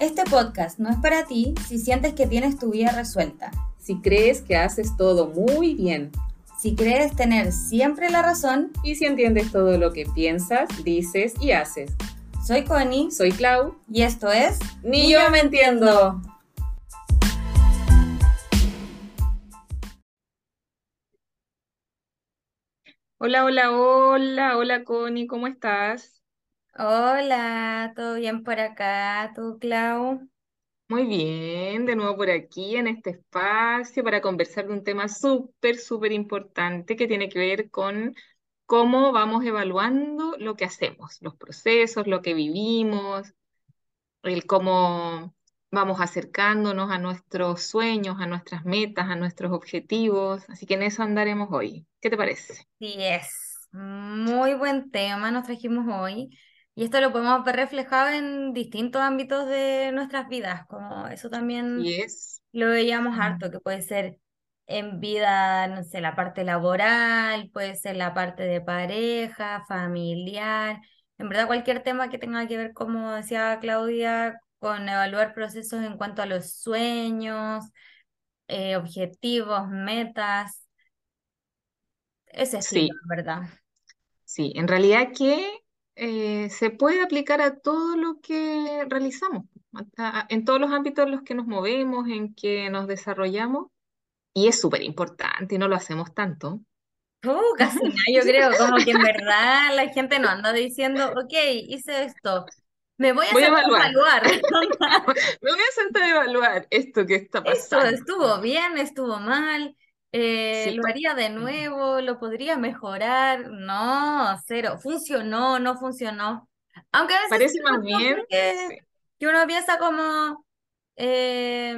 Este podcast no es para ti si sientes que tienes tu vida resuelta. Si crees que haces todo muy bien. Si crees tener siempre la razón. Y si entiendes todo lo que piensas, dices y haces. Soy Connie. Soy Clau. Y esto es... Ni, yo me entiendo. Hola, hola, hola, hola Connie, ¿cómo estás? Hola, ¿todo bien por acá? ¿Tú, Clau? Muy bien, de nuevo por aquí en este espacio para conversar de un tema súper, súper importante que tiene que ver con cómo vamos evaluando lo que hacemos, los procesos, lo que vivimos, el cómo vamos acercándonos a nuestros sueños, a nuestras metas, a nuestros objetivos. Así que en eso andaremos hoy. ¿Qué te parece? Sí, es muy buen tema nos trajimos hoy. Y esto lo podemos ver reflejado en distintos ámbitos de nuestras vidas, como eso también lo veíamos harto, que puede ser en vida, no sé, la parte laboral, puede ser la parte de pareja, familiar, en verdad cualquier tema que tenga que ver, como decía Claudia, con evaluar procesos en cuanto a los sueños, eh, objetivos, metas, ese estilo, Sí, ¿verdad? sí. En realidad que eh, se puede aplicar a todo lo que realizamos, a- a- en todos los ámbitos en los que nos movemos, en que nos desarrollamos. Y es súper importante y no lo hacemos tanto. Uh, casi nada, yo creo, como que en verdad la gente no anda diciendo, ok, hice esto, me voy a Voy a sentar a evaluar. evaluar. Me voy a sentar a evaluar esto que está Esto pasando. estuvo bien, estuvo mal, eh, Sí. lo haría de nuevo, lo podría mejorar. No, cero. Funcionó, no funcionó. Aunque a veces Parece más bien, que uno piensa como, eh,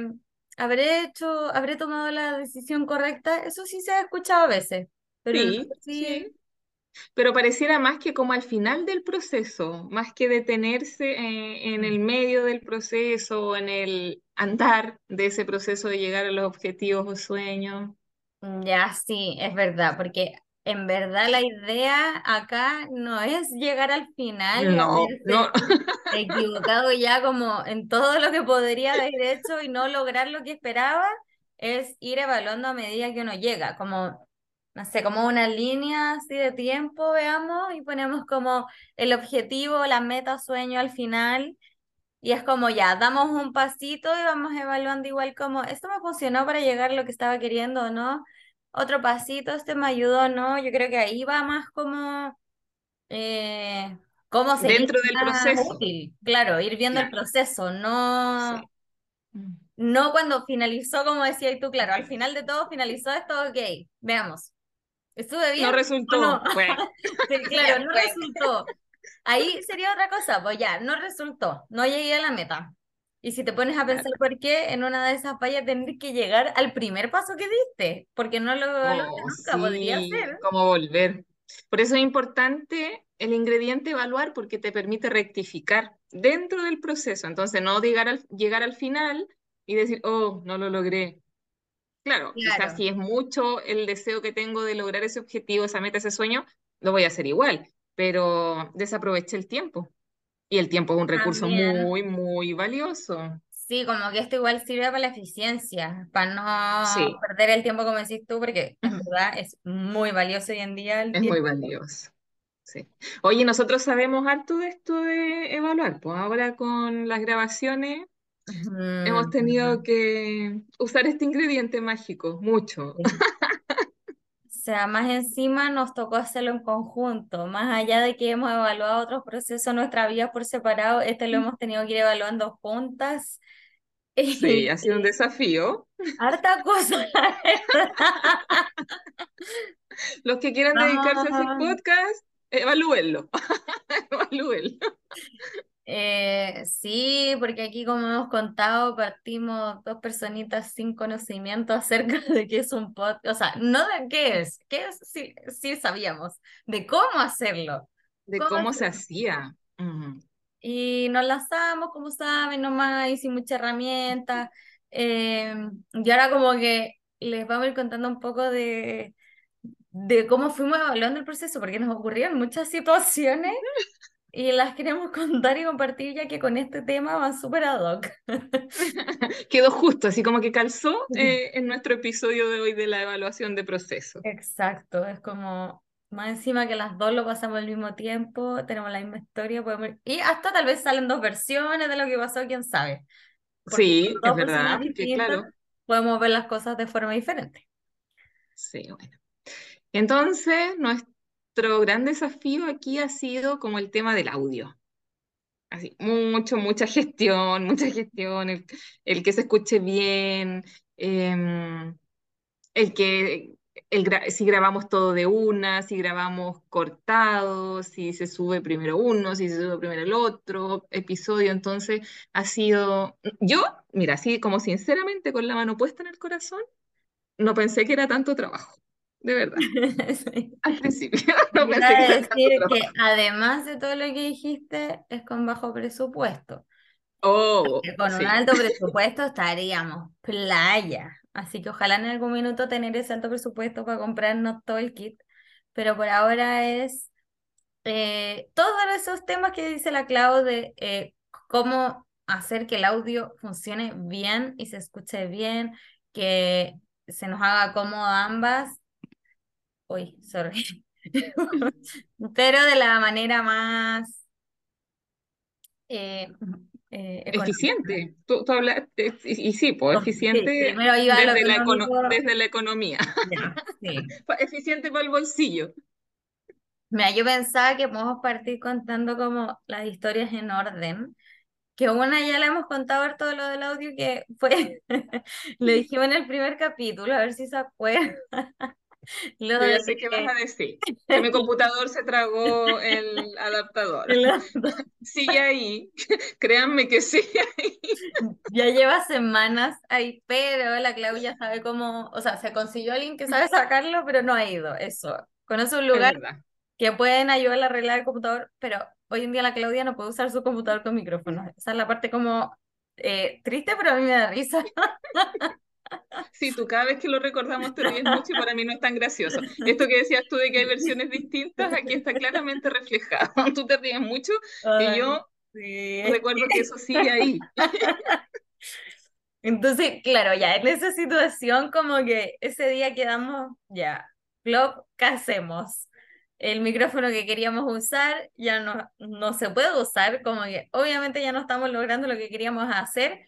habré hecho, habré tomado la decisión correcta. Eso sí se ha escuchado a veces, pero Sí, sí. Pero pareciera más que como al final del proceso, más que detenerse eh, en el medio del proceso, en el andar de ese proceso de llegar a los objetivos o sueños. Ya, sí, es verdad, porque en verdad la idea acá no es llegar al final y No, no, haberse equivocado ya como en todo lo que podría haber hecho y no lograr lo que esperaba, es ir evaluando a medida que uno llega, como, no sé, como una línea así de tiempo, veamos, y ponemos como el objetivo, la meta, sueño al final. Y es como ya, damos un pasito y vamos evaluando igual como, ¿esto me funcionó para llegar a lo que estaba queriendo o no? Otro pasito, ¿este me ayudó no? Yo creo que ahí va más como, eh, cómo sería dentro del proceso. útil. Claro, ir viendo el proceso, no, sí. No cuando finalizó, como decías tú, claro, al final de todo finalizó esto, ok, veamos. ¿Estuve bien No resultó. Bueno, Sí, claro, no resultó. Ahí sería otra cosa, pues ya, no resultó, no llegué a la meta. Y si te pones a Claro. pensar por qué, en una de esas vaya a tener que llegar al primer paso que diste, porque no lo Oh, nunca, podría sí, ser. cómo volver. Por eso es importante el ingrediente evaluar porque te permite rectificar dentro del proceso. Entonces, no llegar al, llegar al final y decir, oh, no lo logré. Claro, quizás Claro. si es mucho el deseo que tengo de lograr ese objetivo, esa meta, ese sueño, lo voy a hacer igual, pero desaproveché el tiempo. Y el tiempo es un recurso También. muy, muy valioso. Sí, como que esto igual sirve para la eficiencia, para no Sí, perder el tiempo como decís tú, porque en verdad es muy valioso hoy en día el es muy valioso. Sí. Oye, nosotros sabemos harto de esto de evaluar, pues ahora con las grabaciones hemos tenido que usar este ingrediente mágico, mucho. sí. Sea, más encima nos tocó hacerlo en conjunto, más allá de que hemos evaluado otros procesos nuestra vida por separado, este lo hemos tenido que ir evaluando juntas Sí, ha sido un y desafío. harta cosa. Los que quieran dedicarse a Vamos. podcast, evalúenlo, evalúenlo. Eh, sí, porque aquí como hemos contado, partimos dos personitas sin conocimiento acerca de qué es un podcast, o sea, no de qué es, qué es, sí, sí sabíamos, de cómo hacerlo, De cómo cómo se hacía. Mm. Y nos lanzamos, como saben, nomás, y sin mucha herramienta. Eh, y ahora como que les vamos a ir contando un poco de, de cómo fuimos evaluando el proceso, porque nos ocurrieron muchas situaciones y las queremos contar y compartir ya que con este tema van súper ad hoc. Quedó justo, así como que calzó eh, en nuestro episodio de hoy de la evaluación de proceso. Exacto, es como más encima que las dos lo pasamos al mismo tiempo, tenemos la misma historia, podemos... y hasta tal vez salen dos versiones de lo que pasó, quién sabe. Porque Sí, es verdad, que distintas, claro. podemos ver las cosas de forma diferente. Sí, bueno. Entonces, nuestro gran desafío aquí ha sido como el tema del audio. Así, mucho, mucha gestión, mucha gestión, el, que se escuche bien, em, el que el si grabamos todo de una, si grabamos cortado, si se sube primero uno, si se sube primero el otro episodio. Entonces, ha sido, yo, mira, así como sinceramente con la mano puesta en el corazón, no pensé que era tanto trabajo, de verdad. Sí. Al principio no pensé que decir que además de todo lo que dijiste, es con bajo presupuesto. Oh, con un alto presupuesto estaríamos playa. Así que ojalá en algún minuto tener ese alto presupuesto para comprarnos todo el kit. Pero por ahora es eh, todos esos temas que dice la Clau de eh, cómo hacer que el audio funcione bien y se escuche bien, que se nos haga cómodo ambas. Uy, sorry. Pero de la manera más eh, eh, eficiente. Tú, tú hablaste, y, y sí, pues Sí, eficiente primero iba desde la, econo- desde la economía, Ya, sí. Eficiente para el bolsillo. Mira, yo pensaba que podemos partir contando como las historias en orden, que una ya la hemos contado ver todo lo del audio que fue, lo dijimos en el primer capítulo, a ver si se acuerdan, lo Yo ya sé qué vas a decir, que mi computador se tragó el adaptador. Sigue ahí, créanme que sigue ahí. ya lleva semanas ahí, pero la Claudia sabe cómo, o sea, se consiguió alguien que sabe sacarlo, pero no ha ido, eso. Conoce un lugar que pueden ayudarle a arreglar el computador, pero hoy en día la Claudia no puede usar su computador con micrófono. Esa es la parte como eh, triste, pero a mí me da risa. Sí, tú cada vez que lo recordamos te ríes mucho y para mí no es tan gracioso. Esto que decías tú de que hay versiones distintas, aquí está claramente reflejado. Tú te ríes mucho y yo sí. recuerdo que eso sigue ahí. Entonces, claro, ya en esa situación como que ese día quedamos, ya, Flop, ¿qué hacemos? El micrófono que queríamos usar ya no, no se puede usar, como que obviamente ya no estamos logrando lo que queríamos hacer.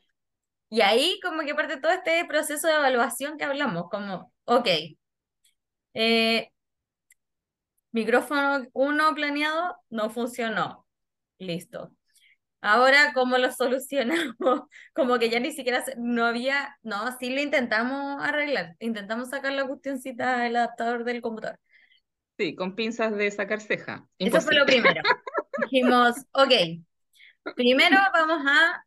Y ahí como que parte todo este proceso de evaluación que hablamos, como, ok, eh, micrófono uno planeado no funcionó, listo. Ahora, ¿cómo lo solucionamos? Como que ya ni siquiera se- no había, no, sí lo intentamos arreglar, intentamos sacar la cuestioncita del adaptador del computador. Sí, con pinzas de sacar ceja. Eso fue lo primero. Dijimos, ok, primero vamos a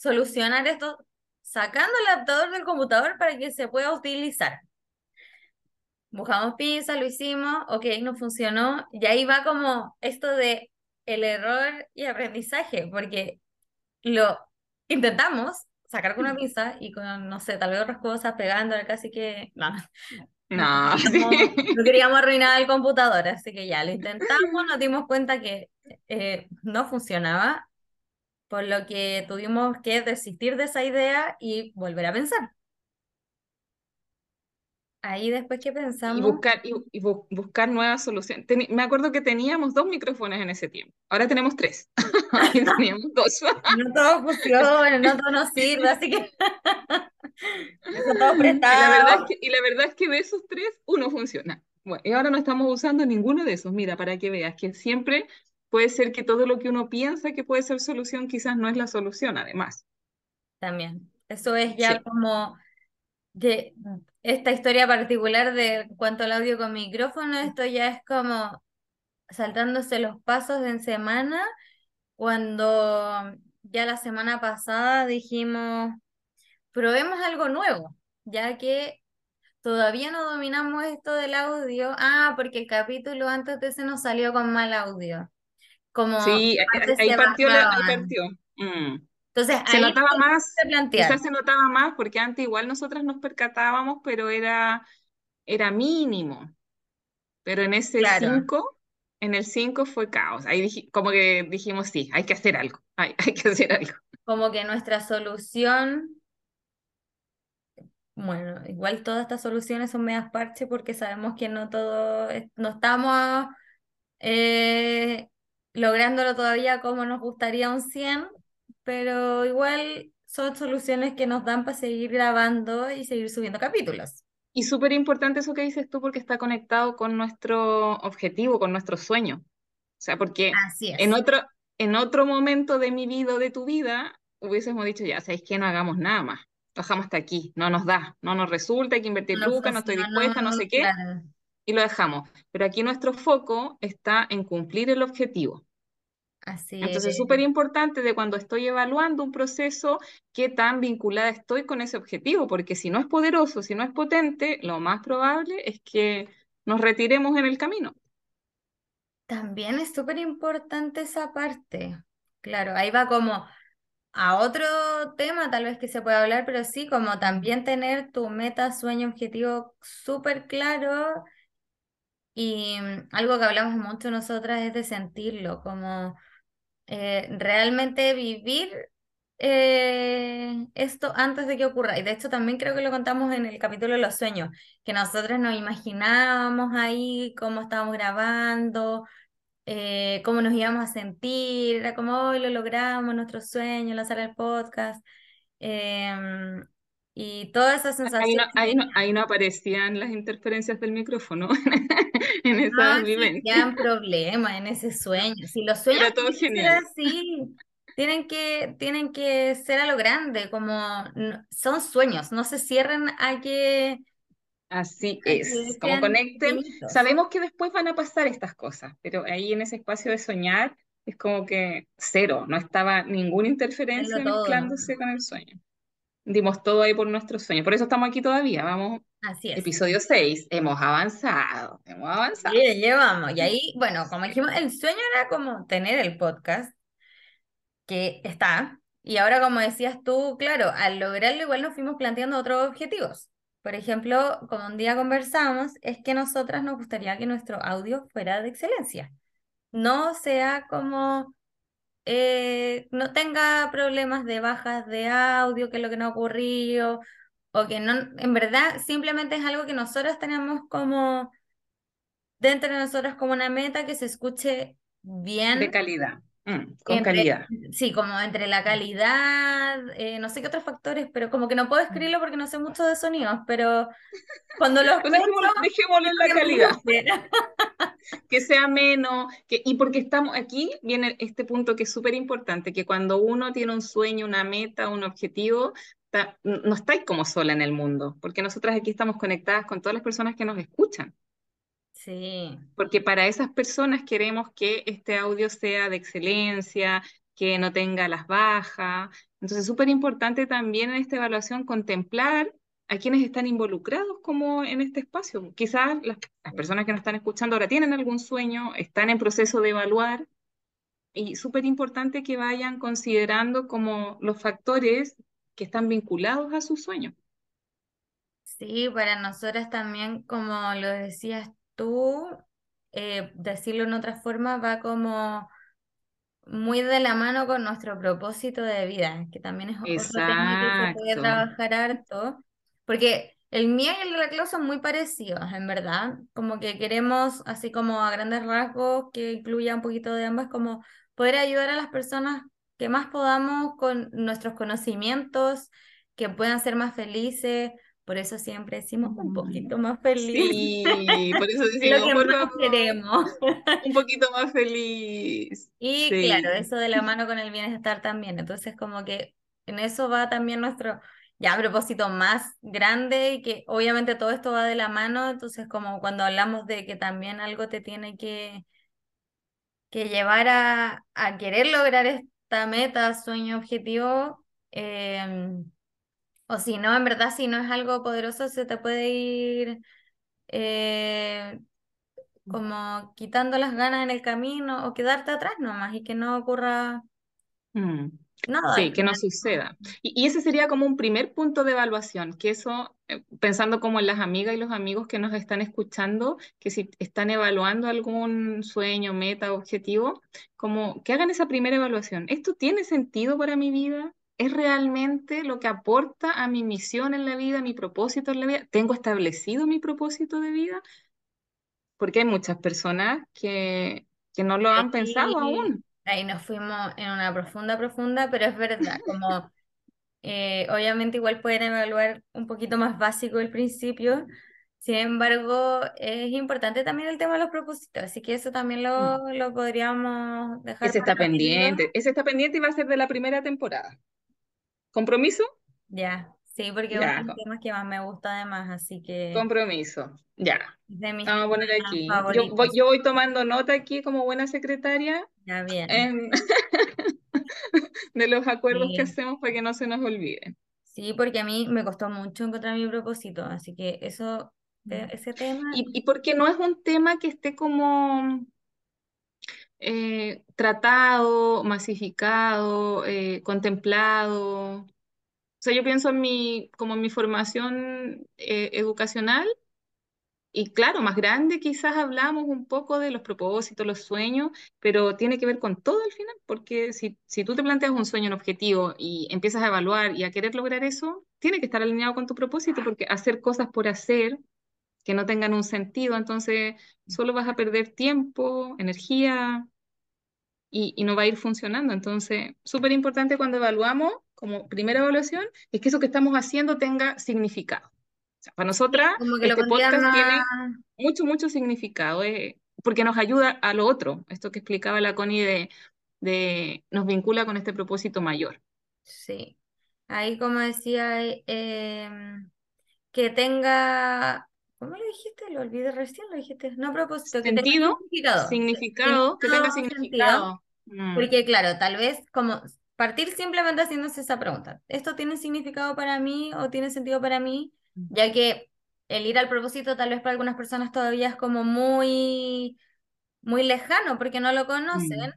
solucionar esto sacando el adaptador del computador para que se pueda utilizar. Buscamos pinzas, lo hicimos, ok, no funcionó, y ahí va como esto de el error y aprendizaje, porque lo intentamos sacar con una pinza y con, no sé, tal vez otras cosas, pegándole casi que, no, no no queríamos arruinar el computador, así que ya lo intentamos, nos dimos cuenta que eh, no funcionaba, por lo que tuvimos que desistir de esa idea y volver a pensar. Ahí después que Y pensamos, buscar, y, y bu- buscar nuevas soluciones. Teni- me acuerdo que teníamos dos micrófonos en ese tiempo. Ahora tenemos tres. Ahí teníamos dos. no todo funciona, no todo nos sirve, así que eso todo Y la verdad es prestado. que, y la verdad es que de esos tres, uno funciona. Bueno, y ahora no estamos usando ninguno de esos. Mira, para que veas que siempre puede ser que todo lo que uno piensa que puede ser solución, quizás no es la solución, además. También, eso es ya Sí, como de esta historia particular de cuanto al audio con micrófono, esto ya es como saltándose los pasos en semana, cuando ya la semana pasada dijimos, probemos algo nuevo, ya que todavía no dominamos esto del audio. Ah, porque el capítulo antes de ese nos salió con mal audio, como sí, ahí partió, la, ahí partió. Mm. Entonces Se ahí notaba más, quizás se notaba más, porque antes igual nosotras nos percatábamos, pero era, era mínimo. Pero en ese Claro. 5 en el 5 fue caos. Ahí dij- como que dijimos, sí, hay que hacer algo, hay, hay que hacer algo. Como que nuestra solución, bueno, igual todas estas soluciones son medias parche porque sabemos que no todo, no estamos eh, lográndolo todavía como nos gustaría un 100, pero igual son soluciones que nos dan para seguir grabando y seguir subiendo capítulos. Y súper importante eso que dices tú porque está conectado con nuestro objetivo, con nuestro sueño. O sea, porque en otro, en otro momento de mi vida o de tu vida hubiésemos dicho, ya, ¿sabéis qué? No hagamos nada más. Lo dejamos hasta aquí, no nos da, no nos resulta, hay que invertir No lucas, no estoy dispuesta, no sé qué, claro, y lo dejamos. Pero aquí nuestro foco está en cumplir el objetivo. así Entonces, es. súper importante de cuando estoy evaluando un proceso, qué tan vinculada estoy con ese objetivo, porque si no es poderoso, si no es potente, lo más probable es que nos retiremos en el camino. También es súper importante esa parte. Claro, ahí va como a otro tema tal vez que se pueda hablar, pero sí, como también tener tu meta, sueño, objetivo súper claro y mm, algo que hablamos mucho nosotras es de sentirlo, como eh, realmente vivir eh, esto antes de que ocurra. Y de hecho también creo que lo contamos en el capítulo de los sueños, que nosotras nos imaginábamos ahí cómo estábamos grabando eh, cómo nos íbamos a sentir, era como hoy lo logramos, nuestro sueño, lanzar el podcast, em, y toda esa Ahí no, sensación ahí no, ahí no aparecían las interferencias del micrófono en no esas vivencias. existían problemas en ese sueño. Si los sueños Era todo tienen que ser genial. así, tienen que, tienen que ser a lo grande, como no- son sueños, no se cierran a que, Así es, como conecten. pequeñitos. Sabemos que después van a pasar estas cosas, pero ahí en ese espacio de soñar es como que cero, no estaba ninguna interferencia mezclándose con el sueño. Dimos todo ahí por nuestro sueño. Por eso estamos aquí todavía. Vamos, así es. episodio 6. Hemos avanzado, hemos avanzado. Sí, llevamos. Y ahí, bueno, como dijimos, el sueño era como tener el podcast, que está. Y ahora, como decías tú, claro, al lograrlo igual nos fuimos planteando otros objetivos. Por ejemplo, como un día conversamos, es que nosotras nos gustaría que nuestro audio fuera de excelencia. No sea como, eh, no tenga problemas de bajas de audio, que es lo que nos ha ocurrido, o que no, en verdad, simplemente es algo que nosotras tenemos como dentro de nosotras como una meta que se escuche De bien calidad, mm, con entre, calidad. sí, como entre la calidad, eh, no sé qué otros factores, pero como que no puedo Mm. escribirlo porque no sé mucho de sonidos, pero cuando lo escucho, dejémoslo, en la calidad. que sea menos, que, y porque estamos aquí, viene este punto que es súper importante, que cuando uno tiene un sueño, una meta, un objetivo, ta- no estáis como sola en el mundo, porque nosotras aquí estamos conectadas con todas las personas que nos escuchan, Sí, porque para esas personas queremos que este audio sea de excelencia, que no tenga las bajas, entonces es súper importante también en esta evaluación contemplar a quienes están involucrados como en este espacio. Quizás las, las personas que nos están escuchando ahora tienen algún sueño, están en proceso de evaluar y súper importante que vayan considerando como los factores que están vinculados a su sueño. sí, para nosotras también, como lo decías tú, eh, decirlo en otra forma, va como muy de la mano con nuestro propósito de vida, que también es otro tema que se puede trabajar harto, porque el mío y el de la Clau son muy parecidos, en verdad, como que queremos, así como a grandes rasgos, que incluya un poquito de ambas, como poder ayudar a las personas que más podamos con nuestros conocimientos, que puedan ser más felices, por eso siempre decimos un poquito más felices, Sí, por eso es lo decimos, que por favor, queremos. un poquito más feliz. Y Sí. claro, eso de la mano con el bienestar también. Entonces, como que en eso va también nuestro ya propósito más grande y que obviamente todo esto va de la mano. Entonces, como cuando hablamos de que también algo te tiene que, que llevar a, a querer lograr esta meta, sueño, objetivo, em, o si no, en verdad, si no es algo poderoso, se te puede ir eh, como quitando las ganas en el camino o quedarte atrás nomás y que no ocurra Mm. nada Sí, que no suceda. Y, y ese sería como un primer punto de evaluación, que eso eh, pensando como en las amigas y los amigos que nos están escuchando, que si están evaluando algún sueño, meta, objetivo, como que hagan esa primera evaluación. ¿Esto tiene sentido para mi vida? ¿Es realmente lo que aporta a mi misión en la vida, mi propósito en la vida? ¿Tengo establecido mi propósito de vida? Porque hay muchas personas que, que no lo han pensado aún. Ahí nos fuimos en una profunda, profunda, pero es verdad, como eh, obviamente igual pueden evaluar un poquito más básico el principio, sin embargo es importante también el tema de los propósitos, así que eso también lo, mm. lo podríamos dejar. Ese está pendiente, ese está pendiente y va a ser de la primera temporada. ¿Compromiso? Ya, sí, porque es uno de los temas que más me gusta además, así que... Compromiso, ya. Vamos a poner aquí. Yo voy, yo voy, tomando nota aquí como buena secretaria. Ya, bien. de los acuerdos que hacemos para que no se nos olviden. Sí, porque a mí me costó mucho encontrar mi propósito, así que eso, mm. ese tema... Y, y porque no es un tema que esté como eh, tratado, masificado, eh, contemplado. O sea, yo pienso en mi, como mi formación eh, educacional, y claro, más grande quizás hablamos un poco de los propósitos, los sueños, pero tiene que ver con todo al final, porque si, si tú te planteas un sueño, un objetivo y empiezas a evaluar y a querer lograr eso, tiene que estar alineado con tu propósito, porque hacer cosas por hacer que no tengan un sentido, entonces solo vas a perder tiempo, energía y, y no va a ir funcionando. Entonces, súper importante cuando evaluamos, como primera evaluación, es que eso que estamos haciendo tenga significado para nosotras, este podcast tiene mucho, mucho significado, eh, porque nos ayuda a lo otro, esto que explicaba la Connie de, de nos vincula con este propósito mayor. Sí, ahí como decía, em, que tenga, ¿cómo lo dijiste? Lo olvidé recién, lo dijiste, no propósito, que tenga significado. Significado, que tenga significado. Mm. Porque claro, tal vez como partir simplemente haciéndose esa pregunta, ¿esto tiene significado para mí o tiene sentido para mí? ya que el ir al propósito tal vez para algunas personas todavía es como muy, muy lejano porque no lo conocen.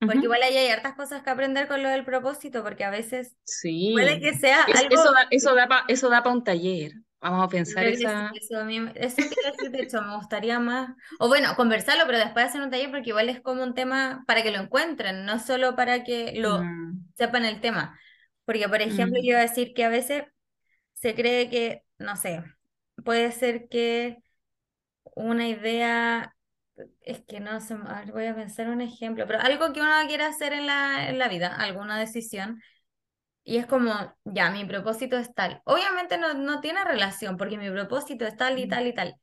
Mm. Porque igual ahí hay hartas cosas que aprender con lo del propósito, porque a veces sí. puede que sea algo... Eso da, eso da para eso da un taller. Vamos a pensar esa... Eso, a mí, eso quiero decir, de hecho, me gustaría más... O bueno, conversarlo, pero después hacer un taller, porque igual es como un tema para que lo encuentren, no solo para que lo mm. sepan el tema. Porque, por ejemplo, mm. yo iba a decir que a veces se cree que, no sé, puede ser que una idea, es que no sé, voy a pensar un ejemplo, pero algo que uno quiera hacer en la, en la vida, alguna decisión, y es como, ya, mi propósito es tal. Obviamente no, no tiene relación, porque mi propósito es tal y tal y tal,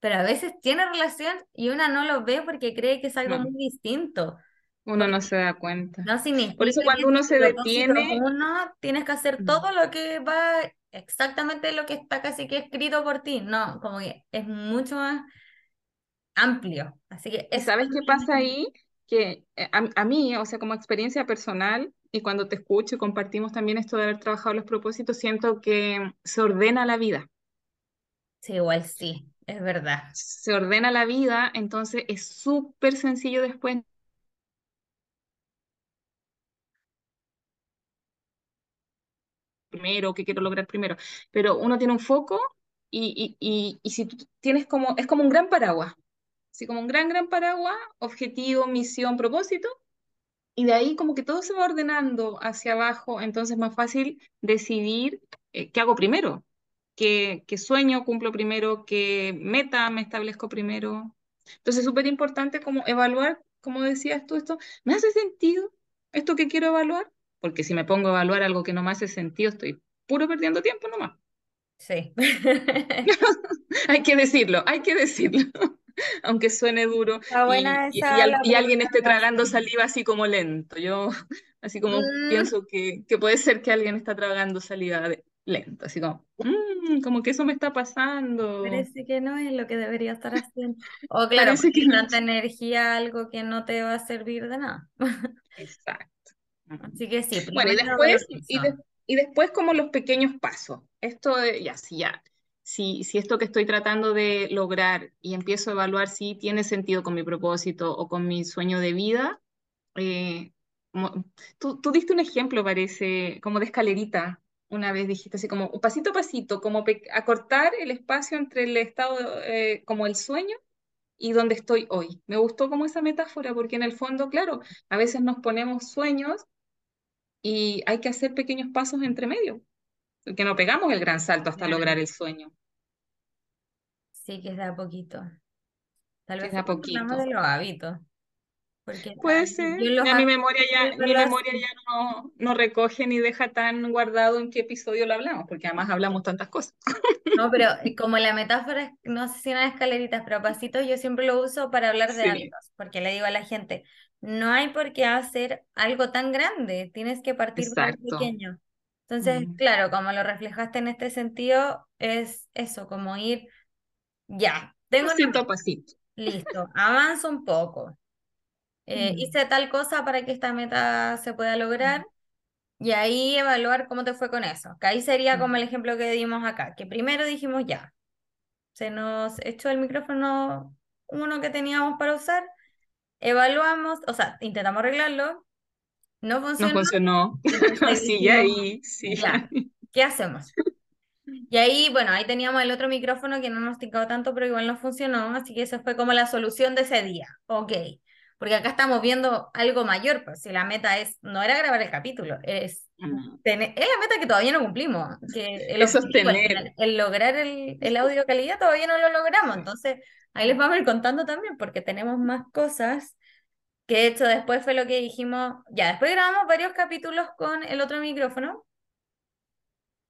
pero a veces tiene relación y una no lo ve porque cree que es algo muy distinto. Uno no se da cuenta. No significa Por eso cuando uno se detiene... Uno tienes que hacer todo lo que va exactamente lo que está casi que escrito por ti, no, como que es mucho más amplio. Así que ¿Sabes qué pasa ahí? Que eh, a, mí, o sea, como experiencia personal, y cuando te escucho y compartimos también esto de haber trabajado los propósitos, siento que se ordena la vida. Sí, igual sí, es verdad. Se ordena la vida, entonces es súper sencillo después primero, qué quiero lograr primero, pero uno tiene un foco y, y, y, si tú tienes como, es como un gran paraguas, así como un gran, gran paraguas, objetivo, misión, propósito, y de ahí como que todo se va ordenando hacia abajo, entonces es más fácil decidir eh, qué hago primero, qué, qué sueño cumplo primero, qué meta me establezco primero. Entonces es súper importante como evaluar, como decías tú, esto, ¿me hace sentido esto que quiero evaluar? porque si me pongo a evaluar algo que no me hace sentido, estoy puro perdiendo tiempo nomás. Sí. hay que decirlo, hay que decirlo. Aunque suene duro y, y, alguien esté tragando saliva así como lento. Yo así como mm. pienso que, que, puede ser que alguien está tragando saliva lento, así como, mmm, como que eso me está pasando. Parece que no es lo que debería estar haciendo. O claro, Parece que tanta energía, algo que no te va a servir de nada. Exacto. Así que sí. Bueno, y después, y, después como los pequeños pasos. Esto, ya, sí, ya. Si, esto que estoy tratando de lograr y empiezo a evaluar si tiene sentido con mi propósito o con mi sueño de vida, eh, tú, tú, diste un ejemplo, parece, como de escalerita, una vez dijiste así como pasito a pasito, como acortar el espacio entre el estado, eh, como el sueño y donde estoy hoy. Me gustó como esa metáfora, porque en el fondo, claro, a veces nos ponemos sueños y hay que hacer pequeños pasos entre medio, porque no pegamos el gran salto hasta lograr el sueño, Sí, que es de a poquito. Tal que vez de a hablamos de poquito. los hábitos. Porque Puede ser, ya mi memoria ya, no mi memoria ya no, no recoge ni deja tan guardado en qué episodio lo hablamos, porque además hablamos tantas cosas. No, pero como la metáfora, es- no sé si eran escaleritas, pero pasitos yo siempre lo uso para hablar de Sí, hábitos, porque le digo a la gente, no hay por qué hacer algo tan grande, tienes que partir por exacto. pequeño. Entonces, Mm. claro, como lo reflejaste en este sentido, es eso, como ir, ya, tengo una Pasito a meta, pasito. listo, avanzo un poco, eh, Mm. hice tal cosa para que esta meta se pueda lograr. Y ahí evaluar cómo te fue con eso. Que ahí sería como el Mm. ejemplo que dimos acá, que primero dijimos ya, se nos echó el micrófono uno que teníamos para usar, evaluamos, o sea, intentamos arreglarlo, no No funcionó, funcionó. entonces dijimos, ahí, ya, ahí. ¿qué hacemos? Y ahí, bueno, ahí teníamos el otro micrófono que no nos ticaba tanto, pero igual no funcionó, así que esa fue como la solución de ese día. Ok, porque acá estamos viendo algo mayor, pues si la meta es, no era grabar el capítulo, es, tener, es la meta que todavía no cumplimos, que el Es final, el lograr el, el audio calidad todavía no lo logramos, entonces ahí les vamos a ir contando también, porque tenemos más cosas. Que de hecho después fue lo que dijimos, ya, después grabamos varios capítulos con el otro micrófono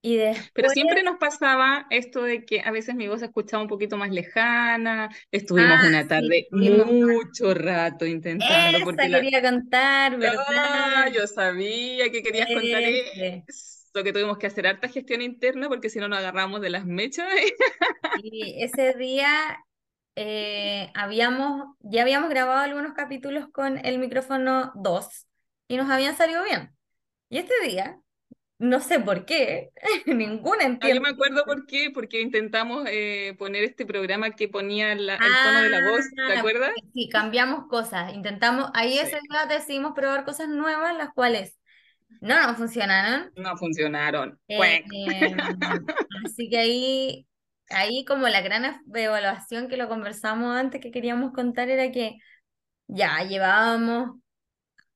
y Pero después siempre nos pasaba esto de que a veces mi voz se escuchaba un poquito más lejana. Estuvimos Ah, una tarde mucho rato intentando, Esa porque la... quería contar, Ah, ¿verdad? yo sabía que querías contar Ese. eso, que tuvimos que hacer harta gestión interna porque si no nos agarramos de las mechas. Y ese día eh, habíamos, ya habíamos grabado algunos capítulos con el micrófono 2 y nos habían salido bien. Y este día, no sé por qué, ninguna Ah, yo entiende. me acuerdo por qué, porque intentamos eh, poner este programa que ponía la- el tono de la voz, ¿te Ah, acuerdas? sí, cambiamos cosas, intentamos, ahí Sí, ese día decidimos probar cosas nuevas, las cuales no nos funcionaron. no funcionaron. Eh, Cuec. así que ahí, ahí como la gran ev- evaluación que lo conversamos antes que queríamos contar era que ya llevábamos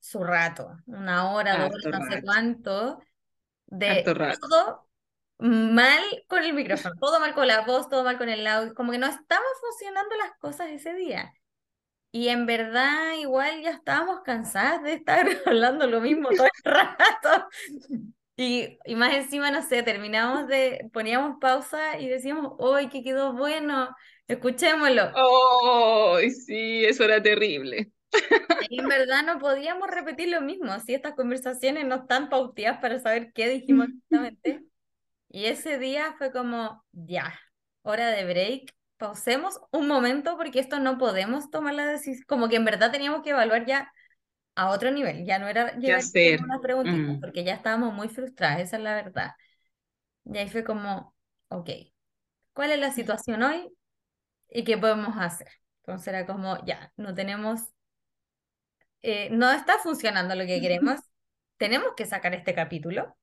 su rato, una hora, dos no sé cuánto, de harto rato. todo mal con el micrófono, todo mal con la voz, todo mal con el audio, como que no estaban funcionando las cosas ese día. Y en verdad igual ya estábamos cansadas de estar hablando lo mismo todo el rato. Y, y más encima, no sé, terminábamos de, poníamos pausa y decíamos, ¡Uy, que quedó bueno! Escuchémoslo. Oh, sí, eso era terrible. Y en verdad no podíamos repetir lo mismo, si estas conversaciones no están pauteadas para saber qué dijimos exactamente. Y ese día fue como, ya, hora de break, pausemos un momento porque esto no podemos tomar la decisión, como que en verdad teníamos que evaluar ya a otro nivel, ya no era ¿Qué llegar unas preguntitas, Mm. porque ya estábamos muy frustradas, esa es la verdad. Y ahí fue como, ok, ¿cuál es la situación hoy y qué podemos hacer? Entonces era como, ya, no tenemos, eh, no está funcionando lo que queremos, tenemos que sacar este capítulo.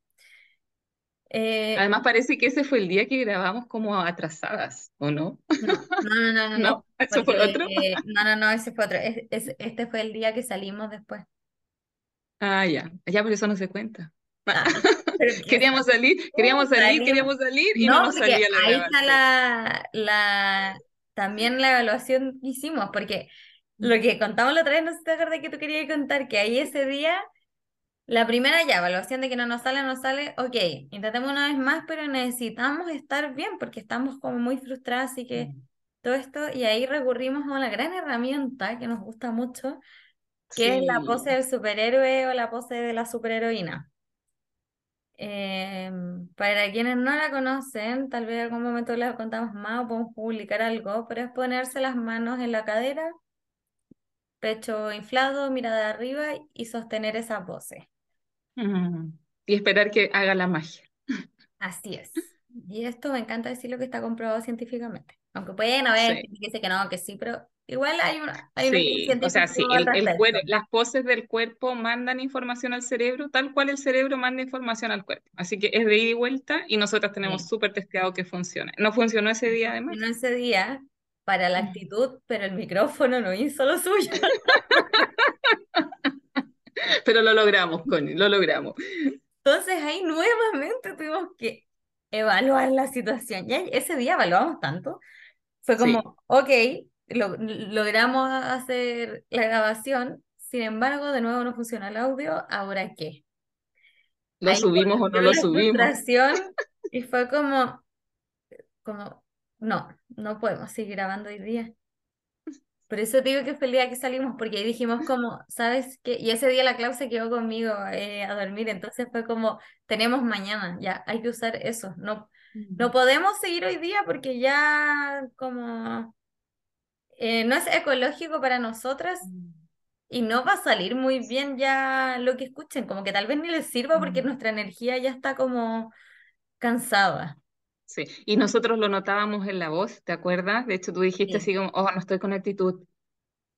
Eh, Además parece que ese fue el día que grabamos como atrasadas, ¿o no? no, no, no, no, no, no. ¿Eso fue porque, otro? eh, no, no, no, ese fue otro, es- es- este fue el día que salimos después. Ah, ya, ya por eso no se cuenta. Ah, Queríamos salir, queríamos salir, salimos- queríamos salir y no No, nos salía la ahí está la, la, también la evaluación que hicimos, porque lo que contamos la otra vez, no sé si te acuerdas que tú querías contar, que ahí ese día, la primera ya, evaluación de que no nos sale, no sale, ok, intentemos una vez más, pero necesitamos estar bien, porque estamos como muy frustradas, así que todo esto, y ahí recurrimos a una gran herramienta que nos gusta mucho, que es la pose del superhéroe o la pose de la superheroína. Eh, para quienes no la conocen, tal vez en algún momento les contamos más o podemos publicar algo, pero es ponerse las manos en la cadera, pecho inflado, mirada arriba y sostener esa pose. Mm. Y esperar que haga la magia. Así es. Y esto me encanta decirlo que está comprobado científicamente. Aunque pueden haber Sí. que dice que no, que sí, pero igual hay una, hay un estudio Sí, o sea, sí, al el, el respecto. las poses del cuerpo mandan información al cerebro, tal cual el cerebro manda información al cuerpo. Así que es de ida y vuelta y nosotros tenemos Sí. súper testeado que funcione. No funcionó ese día además, Funcionó ese día para la actitud, pero el micrófono no hizo lo suyo. pero lo logramos, Connie, lo logramos. Entonces ahí nuevamente tuvimos que evaluar la situación. Ya ese día evaluamos tanto. Fue como, Sí, ok, lo- logramos hacer la grabación, sin embargo, de nuevo no funcionó el audio, ¿ahora qué? lo Ahí subimos o no lo subimos. y fue como, como, no, no podemos seguir grabando hoy día. Por eso te digo que fue el día que salimos, porque ahí dijimos como, ¿sabes qué? Y ese día la Clau se quedó conmigo eh, a dormir, entonces fue como, tenemos mañana, ya, hay que usar eso, no, no podemos seguir hoy día porque ya como eh, no es ecológico para nosotras y no va a salir muy bien ya lo que escuchen, como que tal vez ni les sirva porque nuestra energía ya está como cansada. Sí, y nosotros lo notábamos en la voz, ¿te acuerdas? De hecho, tú dijiste Sí. así como, oh, no estoy con actitud,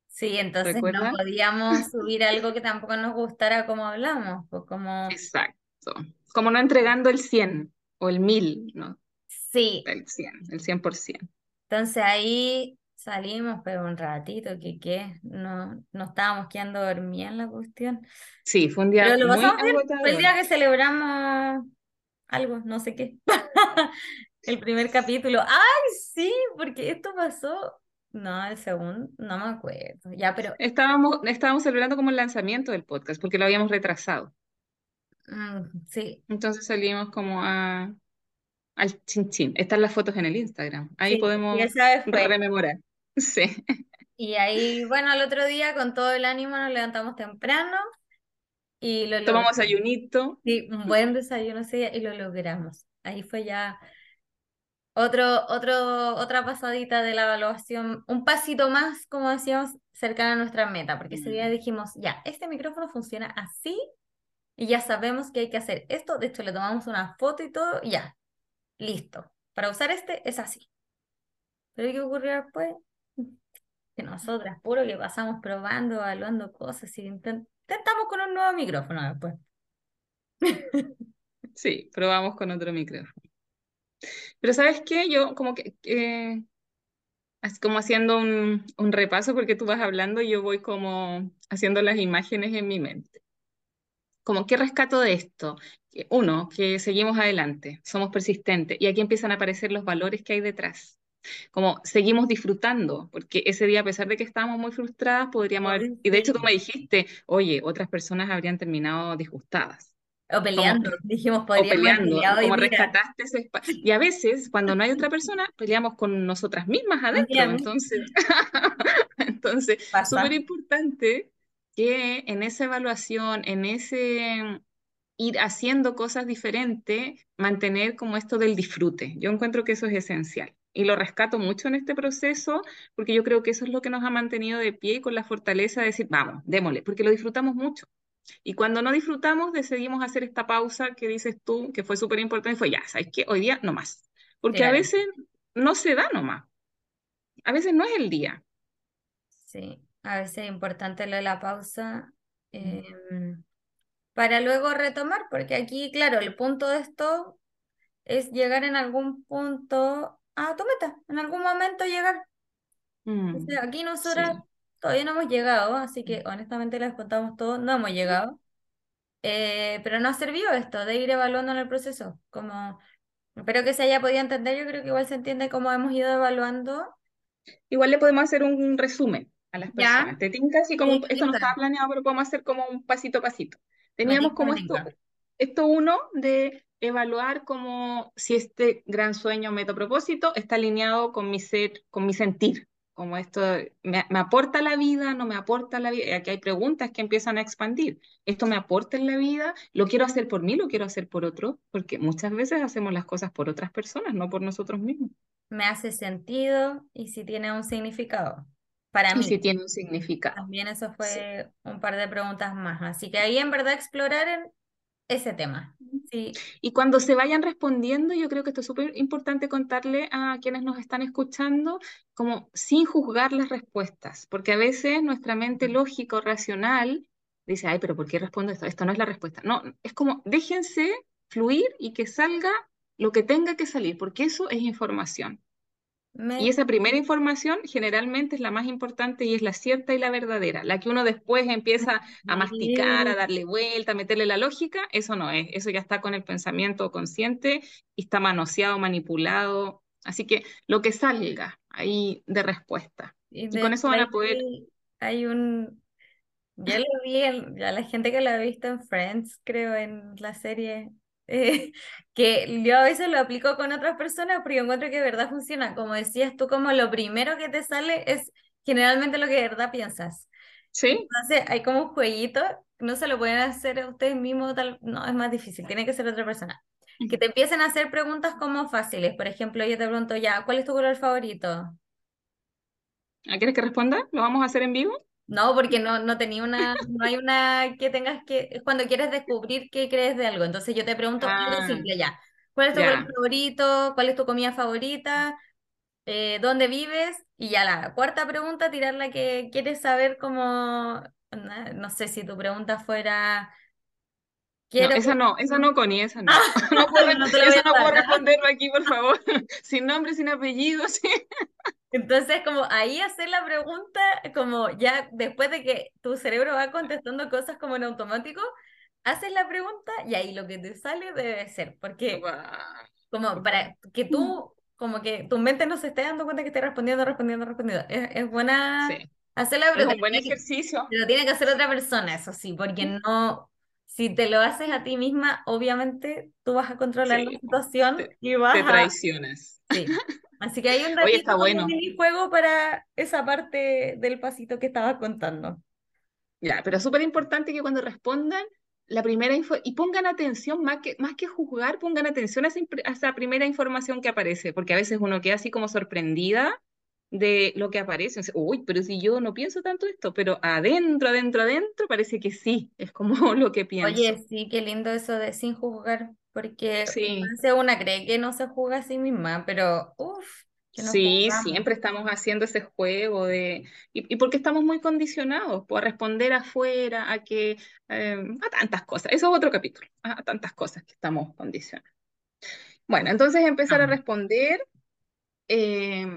Sí, entonces no podíamos subir algo que tampoco nos gustara como hablamos, pues como, Exacto. Como no entregando el 100 o el 1000, ¿no? sí, El 100, el 100%. entonces ahí salimos, pero un ratito, que qué, no, no estábamos quedando dormidas en la cuestión, Sí, fue un pero día lo muy pasamos bien, fue el día que celebramos algo, no sé qué, el primer capítulo, ay, sí, porque esto pasó, no, el segundo, no me acuerdo, ya, pero, Estábamos, estábamos celebrando como el lanzamiento del podcast porque lo habíamos retrasado. mm, sí, Entonces salimos como a, al chin chin. Están las fotos en el Instagram. Ahí sí, podemos rememorar. Sí. Y ahí, bueno, al otro día con todo el ánimo nos levantamos temprano y lo Tomamos logramos. ayunito. Sí, un buen desayuno ese día y lo logramos. Ahí fue ya otro, otro, otra pasadita de la evaluación, un pasito más, como decíamos, cercano a nuestra meta, porque ese día Mm. dijimos, ya, este micrófono funciona así y ya sabemos que hay que hacer esto. De hecho, le tomamos una foto y todo, y ya, listo. Para usar este es así. Pero ¿qué ocurrió después? que nosotras, puro que pasamos probando, evaluando cosas y intent- intentamos con un nuevo micrófono después. Sí, probamos con otro micrófono. Pero ¿sabes qué? Yo como que, que- así como haciendo un, un repaso porque tú vas hablando y yo voy como haciendo las imágenes en mi mente. Como, ¿qué rescato de esto? Uno, que seguimos adelante, somos persistentes y aquí empiezan a aparecer los valores que hay detrás. Como seguimos disfrutando, porque ese día, a pesar de que estábamos muy frustradas, podríamos haber, y de hecho tú me dijiste, oye, otras personas habrían terminado disgustadas. O Como peleando, dijimos, o podríamos haber peleando, peleado como día. rescataste ese espacio. Y a veces, cuando no hay otra persona, peleamos con nosotras mismas adentro. Entonces, entonces, súper importante que en esa evaluación, en ese ir haciendo cosas diferentes, mantener como esto del disfrute. Yo encuentro que eso es esencial. Y lo rescato mucho en este proceso, porque yo creo que eso es lo que nos ha mantenido de pie y con la fortaleza de decir, vamos, démosle, porque lo disfrutamos mucho. Y cuando no disfrutamos, decidimos hacer esta pausa que dices tú, que fue súper importante, fue ya, ¿sabes qué? Hoy día no más. Porque a veces no se da nomás. A veces no es el día. sí. A veces es importante lo de la pausa eh, para luego retomar, porque aquí, claro, el punto de esto es llegar en algún punto a tu meta, en algún momento llegar. O Mm, sea, aquí nosotras sí. todavía no hemos llegado, así que honestamente les contamos todo, no hemos llegado. Eh, pero nos ha servido esto de ir evaluando en el proceso. Como espero que se haya podido entender, yo creo que igual se entiende cómo hemos ido evaluando. Igual le podemos hacer un resumen a las Ya, personas. Te tinca así como, sí, un- me esto no estaba planeado, pero podemos hacer como un pasito a pasito. Teníamos como esto. Esto uno de evaluar como si este gran sueño, meta, propósito está alineado con mi ser, con mi sentir. Como esto, me, me aporta la vida, no me aporta la vida. Aquí hay preguntas que empiezan a expandir. ¿Esto me aporta en la vida? ¿Lo quiero hacer por mí? ¿Lo quiero hacer por otro? Porque muchas veces hacemos las cosas por otras personas, no por nosotros mismos. Me hace sentido y si tiene un significado para Y si mí. tiene un significado. También eso Sí. fue un par de preguntas más. Así que ahí en verdad explorar en ese tema. Sí, Y cuando se vayan respondiendo, yo creo que esto es súper importante contarle a quienes nos están escuchando, como sin juzgar las respuestas, porque a veces nuestra mente lógica o racional dice, ay, pero ¿por qué respondo esto? Esto no es la respuesta. No, es como déjense fluir y que salga lo que tenga que salir, porque eso es información. Y esa primera información generalmente es la más importante y es la cierta y la verdadera. La que uno después empieza a masticar, a darle vuelta, a meterle la lógica, eso no es. Eso ya está con el pensamiento consciente y está manoseado, manipulado. Así que lo que salga ahí de respuesta. y con eso van a poder, hay un, Yo lo vi, en- ya la gente que lo ha visto en Friends, creo, en la serie, eh, que yo a veces lo aplico con otras personas porque encuentro que de verdad funciona. Como decías tú, como lo primero que te sale es generalmente lo que de verdad piensas. ¿sí? Entonces hay como un jueguito, no se lo pueden hacer a ustedes mismos, tal, no, es más difícil, tiene que ser otra persona. Que te empiecen a hacer preguntas como fáciles. Por ejemplo, yo te pregunto ya, ¿cuál es tu color favorito? ¿Ah, ¿Quieres que responda? ¿Lo vamos a hacer en vivo? No, porque no, no tenía una, no hay una que tengas que, es cuando quieres descubrir qué crees de algo. Entonces yo te pregunto algo Ah, simple ya. ¿Cuál es tu color ya. favorito? ¿Cuál es tu comida favorita? Eh, ¿dónde vives? Y ya la cuarta pregunta, tirar la que quieres saber como, no, no sé si tu pregunta fuera, No, quiero... esa no, esa no, Connie, esa no. No puedo, No no puedo responderlo aquí, por favor. Sin nombre, sin apellido, sí. Entonces, como ahí hacer la pregunta, como ya después de que tu cerebro va contestando cosas como en automático, haces la pregunta y ahí lo que te sale debe ser, porque como para que tú, como que tu mente no se esté dando cuenta que esté respondiendo, respondiendo, respondiendo. Es, es buena Sí, hacerla, es pero te un buen ejercicio. te lo tiene que hacer otra persona, eso sí, porque no, si te lo haces a ti misma, obviamente tú vas a controlar la Sí, situación te, y vas te a traicionas. Sí. Así que hay un Oye, ratito está bueno. minijuego para esa parte del pasito que estabas contando. Ya, pero es súper importante que cuando respondan, la primera info, y pongan atención, más que, más que juzgar, pongan atención a esa, impre- a esa primera información que aparece, porque a veces uno queda así como sorprendida de lo que aparece. Dice, Uy, pero si yo no pienso tanto esto, pero adentro, adentro, adentro, parece que sí, es como lo que pienso. Oye, sí, qué lindo eso de sin juzgar, porque Sí, una cree que no se juzga a sí misma, pero uff, Sí, siempre estamos haciendo ese juego de... Y, y porque estamos muy condicionados, por responder afuera, a que... eh, a tantas cosas. Eso es otro capítulo, a, a tantas cosas que estamos condicionados. Bueno, entonces empezar a responder eh,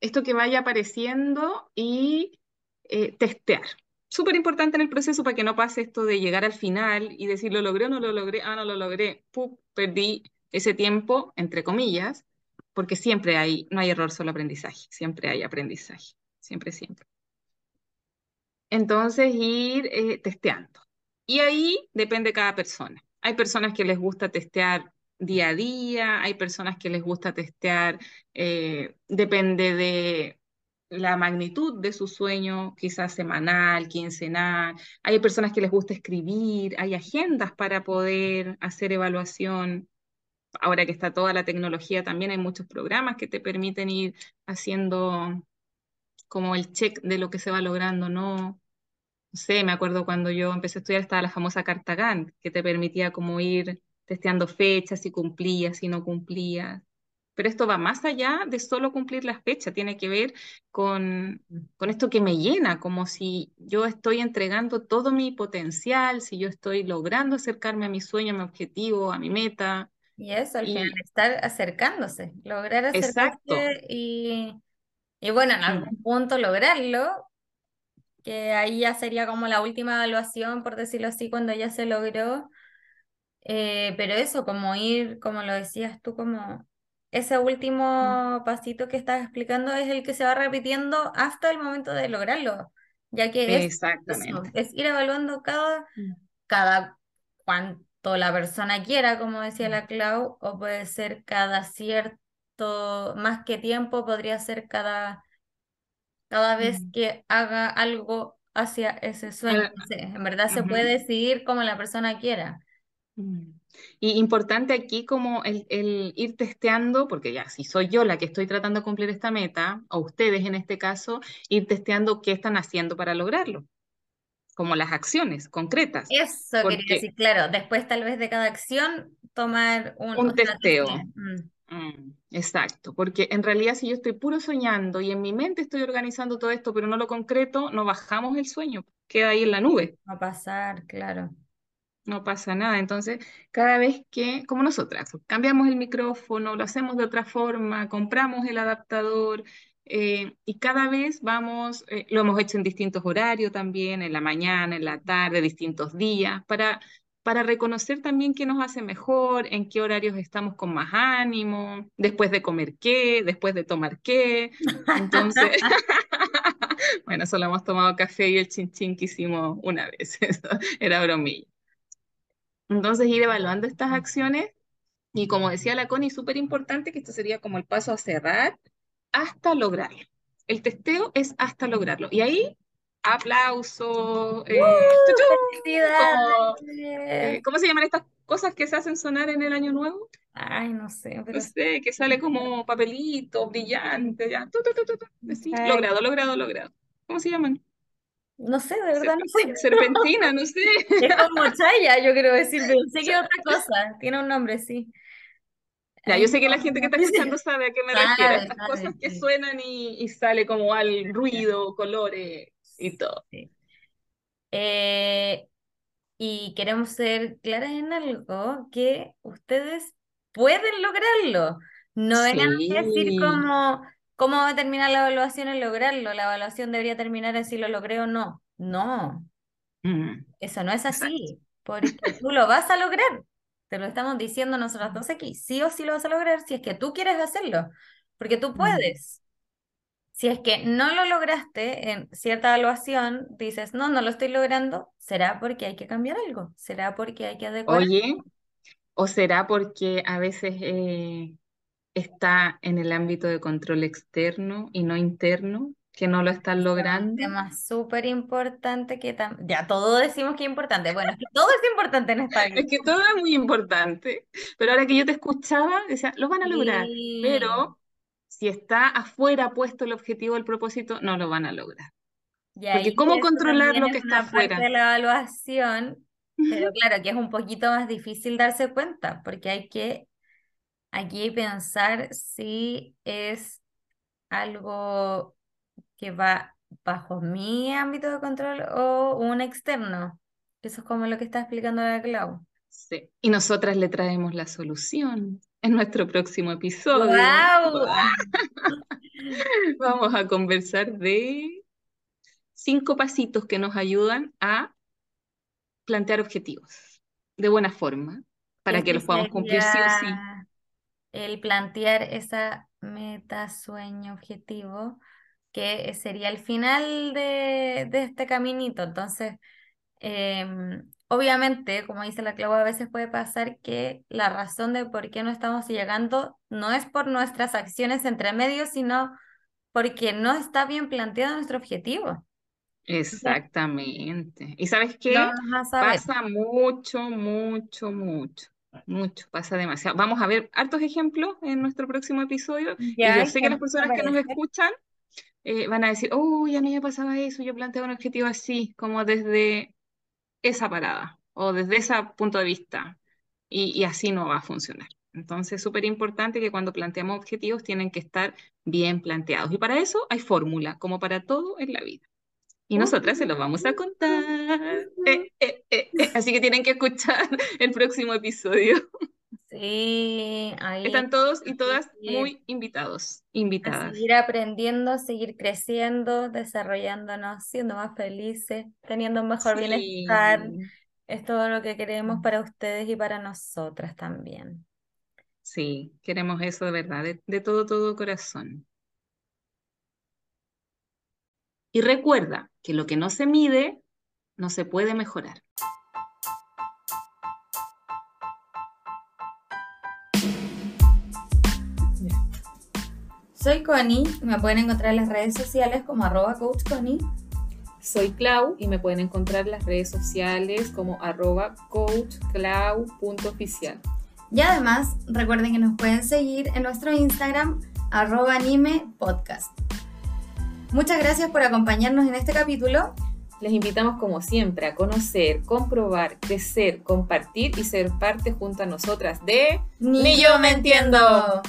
esto que vaya apareciendo y eh, testear. Súper importante en el proceso para que no pase esto de llegar al final y decir, ¿lo logré o no lo logré? Ah, no lo logré. Pup, perdí ese tiempo, entre comillas, porque siempre hay, no hay error, solo aprendizaje. Siempre hay aprendizaje. Siempre, siempre. Entonces, ir eh, testeando. Y ahí depende cada persona. Hay personas que les gusta testear día a día, hay personas que les gusta testear, eh, depende de la magnitud de su sueño, quizás semanal, quincenal. Hay personas que les gusta escribir, hay agendas para poder hacer evaluación. Ahora que está toda la tecnología, también hay muchos programas que te permiten ir haciendo como el check de lo que se va logrando, ¿no? Sé, me acuerdo cuando yo empecé a estudiar estaba la famosa carta Gantt, que te permitía como ir testeando fechas, si cumplías, si no cumplías. Pero esto va más allá de solo cumplir las fechas, tiene que ver con, con esto que me llena, como si yo estoy entregando todo mi potencial, si yo estoy logrando acercarme a mi sueño, a mi objetivo, a mi meta. Y eso, al final, estar acercándose, lograr exacto. acercarse y, y bueno, en algún punto lograrlo, que ahí ya sería como la última evaluación, por decirlo así, cuando ya se logró. Eh, pero eso, como ir, como lo decías tú, como ese último pasito que estás explicando es el que se va repitiendo hasta el momento de lograrlo, ya que es eso, es ir evaluando cada, Mm, cada cuanto la persona quiera, como decía mm, la Clau, o puede ser cada cierto, más que tiempo, podría ser cada, cada vez mm. que haga algo hacia ese sueño. Ah, en verdad se puede decidir como la persona quiera. Y importante aquí como el, el ir testeando, porque ya si soy yo la que estoy tratando de cumplir esta meta, o ustedes en este caso, ir testeando qué están haciendo para lograrlo. como las acciones concretas. Eso quería decir, claro, después tal vez de cada acción tomar un, un testeo. Mm. Mm, exacto, porque en realidad si yo estoy puro soñando y en mi mente estoy organizando todo esto, pero no lo concreto, no bajamos el sueño, queda ahí en la nube. Va a pasar, claro. No pasa nada. Entonces, cada vez que, como nosotras, cambiamos el micrófono, lo hacemos de otra forma, compramos el adaptador, eh, y cada vez vamos, eh, lo hemos hecho en distintos horarios también, en la mañana, en la tarde, distintos días, para, para reconocer también qué nos hace mejor, en qué horarios estamos con más ánimo, después de comer qué, después de tomar qué. Entonces, bueno, solo hemos tomado café y el chin que hicimos una vez, era bromilla. Entonces, ir evaluando estas acciones y como decía la Connie, súper importante que esto sería como el paso a cerrar hasta lograrlo. El testeo es hasta lograrlo. Y ahí, aplauso. Eh, eh, ¿Cómo se llaman estas cosas que se hacen sonar en el año nuevo? Ay, no sé. No sé, que sale como papelito, brillante, ya. logrado, logrado, logrado. ¿Cómo se llaman? No sé, de verdad no sé. Serpentina, no sé. Es como chaya, yo quiero decir, pero sé que otra cosa. Tiene un nombre, sí. Ya, yo sé que la gente que está escuchando sabe a qué me refiero, estas cosas que suenan y, sale como al ruido, colores y todo. Eh, y queremos ser claras en algo, que ustedes pueden lograrlo. No vengan a decir cómo, cómo va a terminar la evaluación en lograrlo. La evaluación debería terminar en si lo logré o no. No. Mm. Eso no es así, porque tú lo vas a lograr. Te lo estamos diciendo nosotros dos aquí. Sí o sí lo vas a lograr si es que tú quieres hacerlo, porque tú puedes. Si es que no lo lograste en cierta evaluación, dices, no, no lo estoy logrando, será porque hay que cambiar algo, será porque hay que adecuar. Oye, o será porque a veces eh, está en el ámbito de control externo y no interno que no lo están logrando. Un tema súper importante que ya todos decimos que es importante. Bueno, es que todo es importante en esta vida. Es que todo es muy importante. Pero ahora que yo te escuchaba, decía, lo van a lograr. Pero si está afuera puesto el objetivo, el propósito, no lo van a lograr. Porque ¿cómo controlar lo que está afuera? de la evaluación, pero claro que es un poquito más difícil darse cuenta, porque hay que aquí pensar si es algo que va bajo mi ámbito de control o un externo. Eso es como lo que está explicando la Clau. Sí, y nosotras le traemos la solución en nuestro próximo episodio. Vamos a conversar de cinco pasitos que nos ayudan a plantear objetivos de buena forma para que los podamos cumplir sí o sí. El plantear esa meta, sueño, objetivo que sería el final de, este caminito. Entonces, em, obviamente, como dice la Clau, a veces puede pasar que la razón de por qué no estamos llegando no es por nuestras acciones entre medios, sino porque no está bien planteado nuestro objetivo. Exactamente. ¿Y sabes qué? pasa mucho, mucho, mucho. Mucho, pasa demasiado. Vamos a ver hartos ejemplos en nuestro próximo episodio. y yo sé que las personas que nos escuchan eh, van a decir, oh, a mí me pasaba eso, yo planteaba un objetivo así, como desde esa parada o desde ese punto de vista, y, así no va a funcionar. Entonces, es súper importante que cuando planteamos objetivos tienen que estar bien planteados. Y para eso hay fórmula, como para todo en la vida. Y nosotras se los vamos a contar. Eh, eh, así que tienen que escuchar el próximo episodio. Sí, ahí Están todos y todas muy invitados, invitadas. seguir aprendiendo, seguir creciendo, desarrollándonos, siendo más felices, teniendo un mejor bienestar. Es todo lo que queremos para ustedes y para nosotras también. Sí, queremos eso de verdad, de, de todo, todo corazón. Y recuerda que lo que no se mide, no se puede mejorar. Soy Connie, me pueden encontrar en las redes sociales como arroba coach Connie. Soy Clau y me pueden encontrar en las redes sociales como arroba coachclau.oficial. Y además, recuerden que nos pueden seguir en nuestro Instagram arroba anime podcast. Muchas gracias por acompañarnos en este capítulo. les invitamos como siempre a conocer, comprobar, crecer, compartir y ser parte junto a nosotras de Ni yo me entiendo.